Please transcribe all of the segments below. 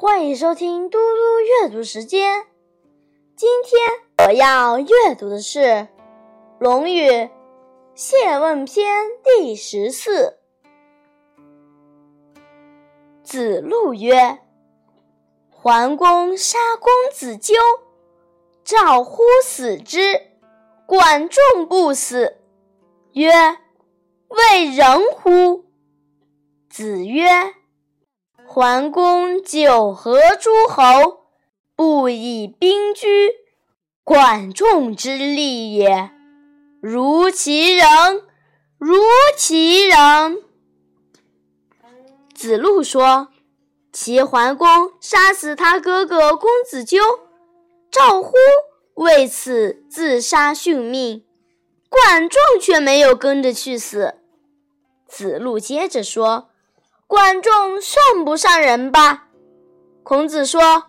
欢迎收听嘟嘟阅读时间。今天我要阅读的是《论语·谢问篇》第十四。子路曰：“桓公杀公子纠，赵乎死之，管仲不死。曰：为人乎？”子曰。桓公九合诸侯，不以兵居，管仲之利也。如其人，如其人。子路说：“齐桓公杀死他哥哥公子纠，赵乎为此自杀殉命，管仲却没有跟着去死。”子路接着说。管仲算不上人吧？孔子说：“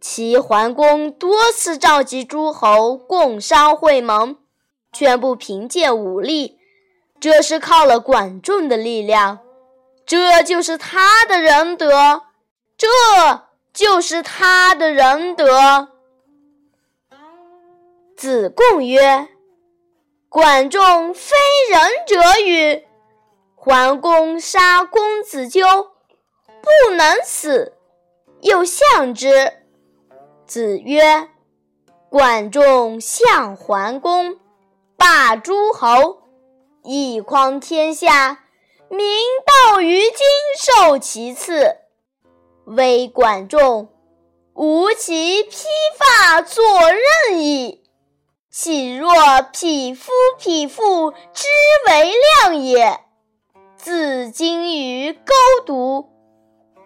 齐桓公多次召集诸侯共商会盟，全部凭借武力，这是靠了管仲的力量，这就是他的仁德，这就是他的仁德。”子贡曰：“管仲非仁者与？”桓公杀公子纠，不能死，又相之。子曰：“管仲相桓公，霸诸侯，一匡天下，民道于今受其次。微管仲，吾其披发作任矣。岂若匹夫匹妇之为量也？”自今于沟渎，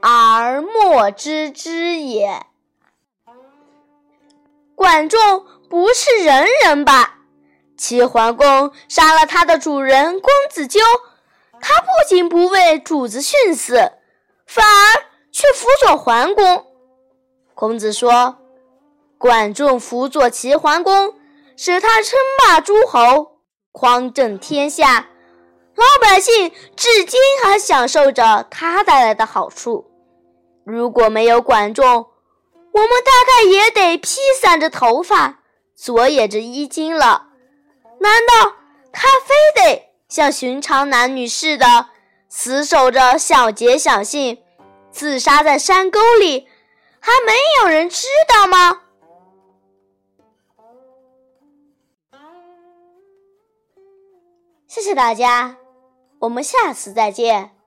而莫知之也。管仲不是人人吧？齐桓公杀了他的主人公子纠，他不仅不为主子殉死，反而却辅佐桓公。孔子说：“管仲辅佐齐桓公，使他称霸诸侯，匡正天下。”老百姓至今还享受着他带来的好处。如果没有管仲，我们大概也得披散着头发，左掩着衣襟了。难道他非得像寻常男女似的，死守着小节小信，自杀在山沟里，还没有人知道吗？谢谢大家。我们下次再见。